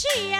She